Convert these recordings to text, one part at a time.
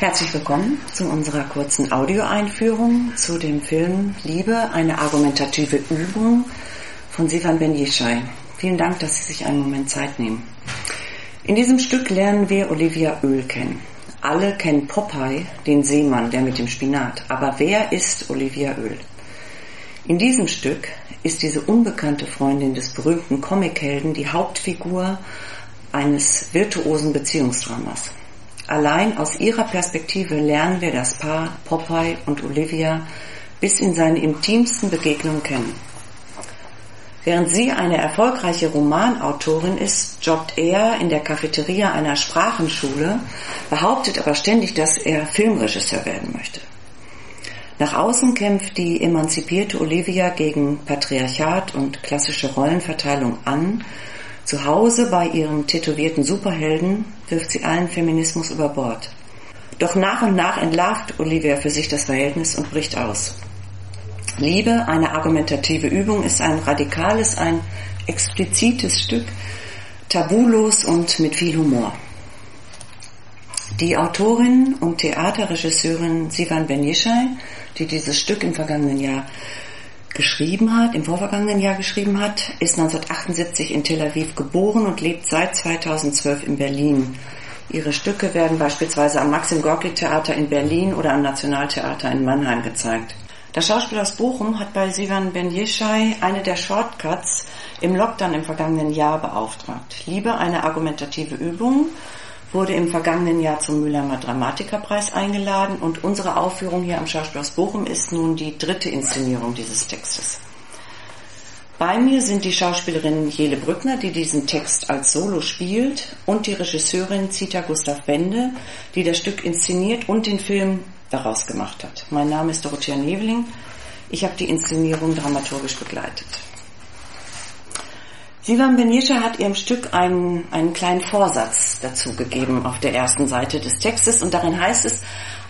Herzlich willkommen zu unserer kurzen Audioeinführung zu dem Film Liebe, eine argumentative Übung von Sivan Ben Yeshai. Vielen Dank, dass Sie sich einen Moment Zeit nehmen. In diesem Stück lernen wir Olivia Öl kennen. Alle kennen Popeye, den Seemann, der mit dem Spinat. Aber wer ist Olivia Öl? In diesem Stück ist diese unbekannte Freundin des berühmten Comichelden die Hauptfigur eines virtuosen Beziehungsdramas. Allein aus ihrer Perspektive lernen wir das Paar Popeye und Olivia bis in seine intimsten Begegnungen kennen. Während sie eine erfolgreiche Romanautorin ist, jobbt er in der Cafeteria einer Sprachenschule, behauptet aber ständig, dass er Filmregisseur werden möchte. Nach außen kämpft die emanzipierte Olivia gegen Patriarchat und klassische Rollenverteilung an zu Hause bei ihren tätowierten Superhelden wirft sie allen Feminismus über Bord. Doch nach und nach entlarvt Olivia für sich das Verhältnis und bricht aus. Liebe, eine argumentative Übung, ist ein radikales, ein explizites Stück, tabulos und mit viel Humor. Die Autorin und Theaterregisseurin Sivan Ben Yishai, die dieses Stück im vergangenen Jahr geschrieben hat, im vorvergangenen Jahr geschrieben hat, ist 1978 in Tel Aviv geboren und lebt seit 2012 in Berlin. Ihre Stücke werden beispielsweise am Maxim Gorki Theater in Berlin oder am Nationaltheater in Mannheim gezeigt. Das Schauspiel aus Bochum hat bei Sivan Ben Yeshai eine der Shortcuts im Lockdown im vergangenen Jahr beauftragt. Liebe eine argumentative Übung wurde im vergangenen Jahr zum Mülheimer Dramatikerpreis eingeladen und unsere Aufführung hier am Schauspielhaus Bochum ist nun die dritte Inszenierung dieses Textes. Bei mir sind die Schauspielerin Jele Brückner, die diesen Text als Solo spielt, und die Regisseurin Zita Gustav Bende, die das Stück inszeniert und den Film daraus gemacht hat. Mein Name ist Dorothea Neveling. Ich habe die Inszenierung dramaturgisch begleitet. Sivan Benisha hat ihrem Stück einen, einen kleinen Vorsatz dazu gegeben auf der ersten Seite des Textes und darin heißt es,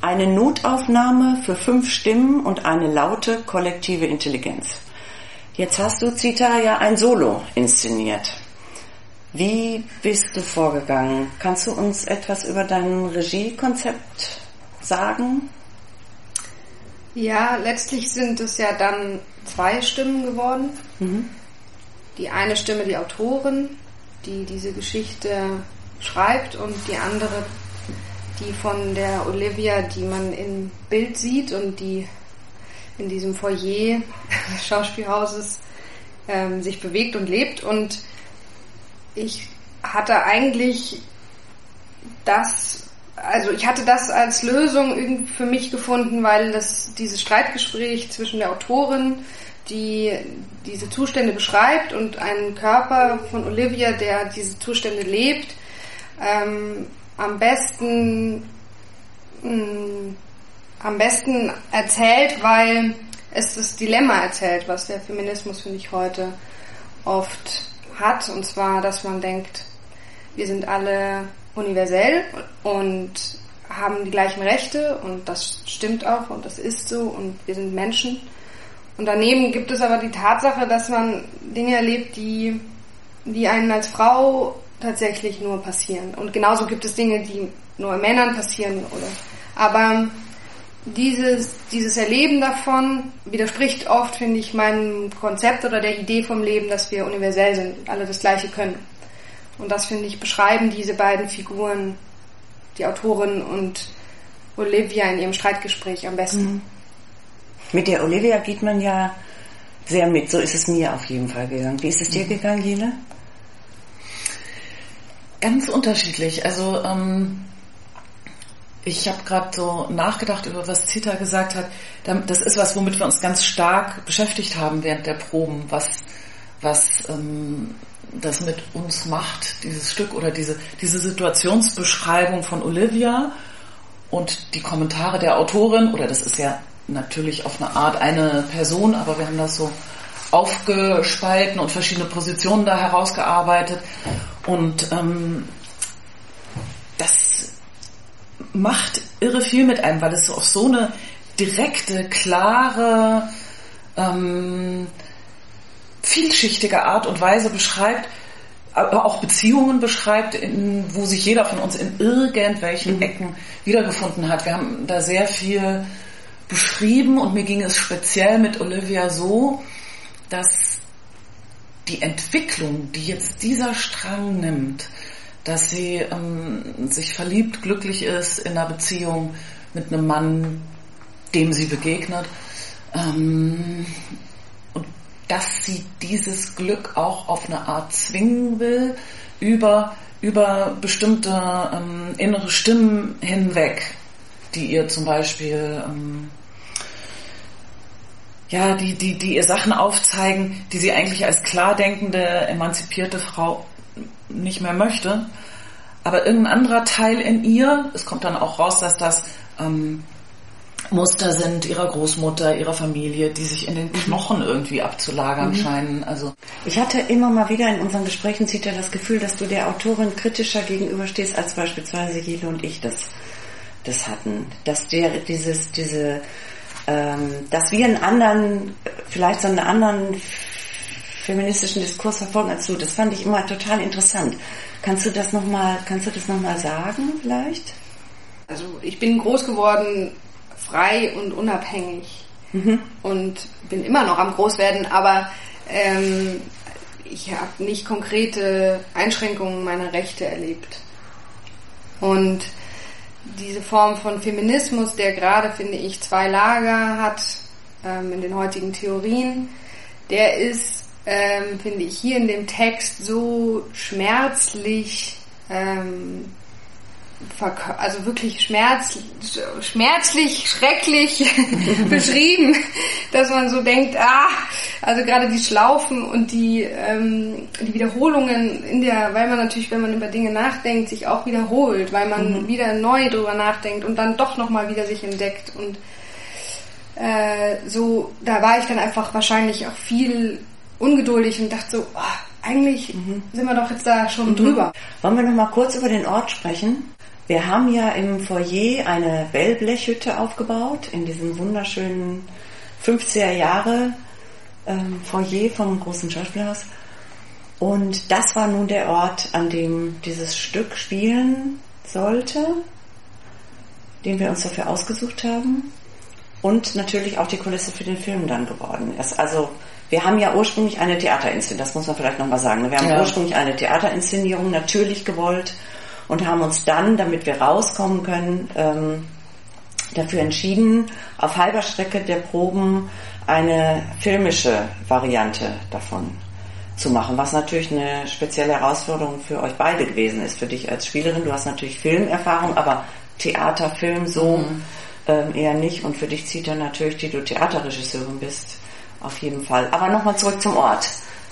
eine Notaufnahme für fünf Stimmen und eine laute kollektive Intelligenz. Jetzt hast du, Zita, ja ein Solo inszeniert. Wie bist du vorgegangen? Kannst du uns etwas über dein Regiekonzept sagen? Ja, letztlich sind es ja dann zwei Stimmen geworden. Mhm die eine Stimme die Autorin, die diese Geschichte schreibt und die andere die von der Olivia, die man im Bild sieht und die in diesem Foyer des Schauspielhauses ähm, sich bewegt und lebt. Und ich hatte eigentlich das, also ich hatte das als Lösung für mich gefunden, weil das dieses Streitgespräch zwischen der Autorin die diese Zustände beschreibt und einen Körper von Olivia, der diese Zustände lebt, ähm, am besten mh, mm, am besten erzählt, weil es das Dilemma erzählt, was der Feminismus, finde ich, heute oft hat. Und zwar, dass man denkt, wir sind alle universell und haben die gleichen Rechte und das stimmt auch und das ist so und wir sind Menschen. Und daneben gibt es aber die Tatsache, dass man Dinge erlebt, die, die einen als Frau tatsächlich nur passieren. Und genauso gibt es Dinge, die nur Männern passieren, oder. Aber dieses, dieses Erleben davon widerspricht oft, finde ich, meinem Konzept oder der Idee vom Leben, dass wir universell sind, alle das Gleiche können. Und das, finde ich, beschreiben diese beiden Figuren, die Autorin und Olivia in ihrem Streitgespräch am besten. Mhm. Mit der Olivia geht man ja sehr mit. So ist es mir auf jeden Fall gegangen. Wie ist es dir mhm. gegangen, Jene? Ganz unterschiedlich. Also ähm, ich habe gerade so nachgedacht über was Zita gesagt hat. Das ist was, womit wir uns ganz stark beschäftigt haben während der Proben, was, was ähm, das mit uns macht, dieses Stück oder diese, diese Situationsbeschreibung von Olivia und die Kommentare der Autorin, oder das ist ja natürlich auf eine Art eine Person, aber wir haben das so aufgespalten und verschiedene Positionen da herausgearbeitet. Und ähm, das macht irre viel mit einem, weil es so auf so eine direkte, klare, ähm, vielschichtige Art und Weise beschreibt, auch Beziehungen beschreibt, in, wo sich jeder von uns in irgendwelchen mhm. Ecken wiedergefunden hat. Wir haben da sehr viel beschrieben und mir ging es speziell mit Olivia so, dass die Entwicklung, die jetzt dieser Strang nimmt, dass sie ähm, sich verliebt, glücklich ist in einer Beziehung mit einem Mann, dem sie begegnet, ähm, und dass sie dieses Glück auch auf eine Art zwingen will, über, über bestimmte ähm, innere Stimmen hinweg, die ihr zum Beispiel ähm, ja, die, die, die ihr Sachen aufzeigen, die sie eigentlich als klar denkende, emanzipierte Frau nicht mehr möchte. Aber irgendein anderer Teil in ihr, es kommt dann auch raus, dass das ähm, Muster sind ihrer Großmutter, ihrer Familie, die sich in den mhm. Knochen irgendwie abzulagern mhm. scheinen. Also ich hatte immer mal wieder in unseren Gesprächen Zita das Gefühl, dass du der Autorin kritischer gegenüberstehst, als beispielsweise Jule und ich das, das hatten. Dass der dieses diese ähm, dass wir einen anderen, vielleicht so einen anderen feministischen Diskurs verfolgen als du. Das fand ich immer total interessant. Kannst du das nochmal, kannst du das nochmal sagen vielleicht? Also ich bin groß geworden, frei und unabhängig mhm. und bin immer noch am Großwerden, aber ähm, ich habe nicht konkrete Einschränkungen meiner Rechte erlebt. Und diese Form von Feminismus, der gerade, finde ich, zwei Lager hat ähm, in den heutigen Theorien, der ist, ähm, finde ich, hier in dem Text so schmerzlich ähm, also wirklich schmerz, schmerzlich, schrecklich beschrieben, dass man so denkt, ah, also gerade die Schlaufen und die, ähm, die Wiederholungen in der, weil man natürlich, wenn man über Dinge nachdenkt, sich auch wiederholt, weil man mhm. wieder neu drüber nachdenkt und dann doch nochmal wieder sich entdeckt und äh, so, da war ich dann einfach wahrscheinlich auch viel ungeduldig und dachte so, oh, eigentlich mhm. sind wir doch jetzt da schon mhm. drüber. Wollen wir noch mal kurz über den Ort sprechen? Wir haben ja im Foyer eine Wellblechhütte aufgebaut, in diesem wunderschönen 50er Jahre ähm, Foyer vom großen Schauspielhaus. Und das war nun der Ort, an dem dieses Stück spielen sollte, den wir uns dafür ausgesucht haben. Und natürlich auch die Kulisse für den Film dann geworden ist. Also wir haben ja ursprünglich eine Theaterinszenierung, das muss man vielleicht nochmal sagen. Wir haben ja. ursprünglich eine Theaterinszenierung natürlich gewollt und haben uns dann, damit wir rauskommen können, ähm, dafür entschieden, auf halber Strecke der Proben eine filmische Variante davon zu machen, was natürlich eine spezielle Herausforderung für euch beide gewesen ist. Für dich als Spielerin, du hast natürlich Filmerfahrung, aber Theater, Film so mhm. ähm, eher nicht. Und für dich zieht dann natürlich, die du Theaterregisseurin bist, auf jeden Fall. Aber nochmal zurück zum Ort.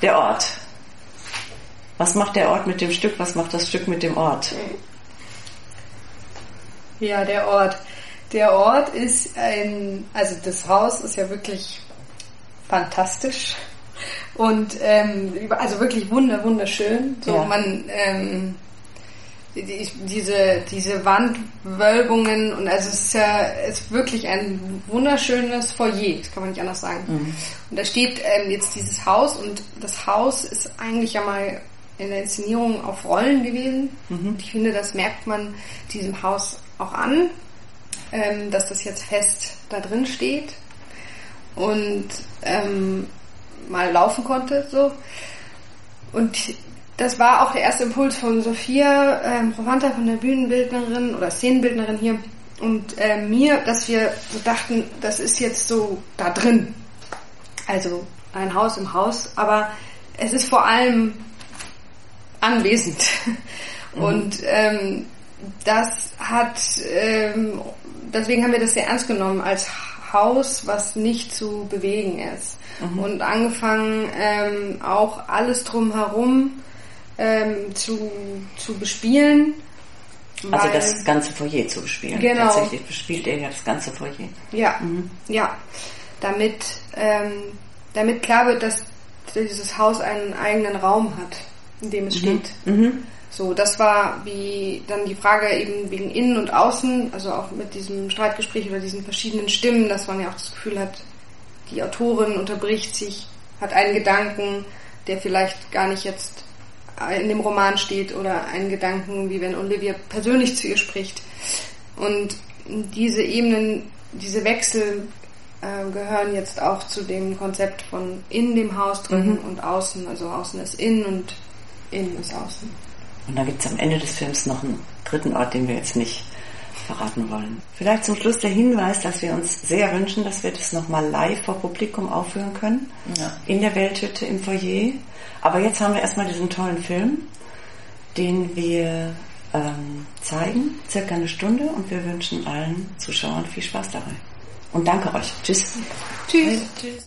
Der Ort. Was macht der Ort mit dem Stück? Was macht das Stück mit dem Ort? Ja, der Ort. Der Ort ist ein, also das Haus ist ja wirklich fantastisch und ähm, also wirklich wunder wunderschön. So ja. man ähm, die, diese diese Wandwölbungen und also es ist ja ist wirklich ein wunderschönes Foyer, das kann man nicht anders sagen. Mhm. Und da steht ähm, jetzt dieses Haus und das Haus ist eigentlich ja mal in der Inszenierung auf Rollen gewesen. Mhm. Ich finde, das merkt man diesem Haus auch an, ähm, dass das jetzt fest da drin steht und ähm, mal laufen konnte. So. Und das war auch der erste Impuls von Sophia ähm, Provanta, von der Bühnenbildnerin oder Szenenbildnerin hier und äh, mir, dass wir so dachten, das ist jetzt so da drin. Also ein Haus im Haus, aber es ist vor allem anwesend. Mhm. Und ähm, das hat, ähm, deswegen haben wir das sehr ernst genommen als Haus, was nicht zu bewegen ist. Mhm. Und angefangen ähm, auch alles drumherum ähm, zu, zu bespielen. Also das ganze Foyer zu bespielen. Genau. Tatsächlich bespielt er ja das ganze Foyer. Ja, mhm. ja. Damit, ähm, damit klar wird, dass dieses Haus einen eigenen Raum hat in dem es mhm. steht. Mhm. So, das war wie dann die Frage eben wegen Innen und Außen, also auch mit diesem Streitgespräch oder diesen verschiedenen Stimmen, dass man ja auch das Gefühl hat, die Autorin unterbricht sich, hat einen Gedanken, der vielleicht gar nicht jetzt in dem Roman steht oder einen Gedanken, wie wenn Olivia persönlich zu ihr spricht. Und diese Ebenen, diese Wechsel äh, gehören jetzt auch zu dem Konzept von in dem Haus drin mhm. und außen. Also außen ist innen und innen ist außen. Und dann gibt es am Ende des Films noch einen dritten Ort, den wir jetzt nicht verraten wollen. Vielleicht zum Schluss der Hinweis, dass wir uns sehr wünschen, dass wir das nochmal live vor Publikum aufführen können. Ja. In der Welthütte im Foyer. Aber jetzt haben wir erstmal diesen tollen Film, den wir ähm, zeigen, circa eine Stunde und wir wünschen allen Zuschauern viel Spaß dabei. Und danke euch. Tschüss. Tschüss. Tschüss.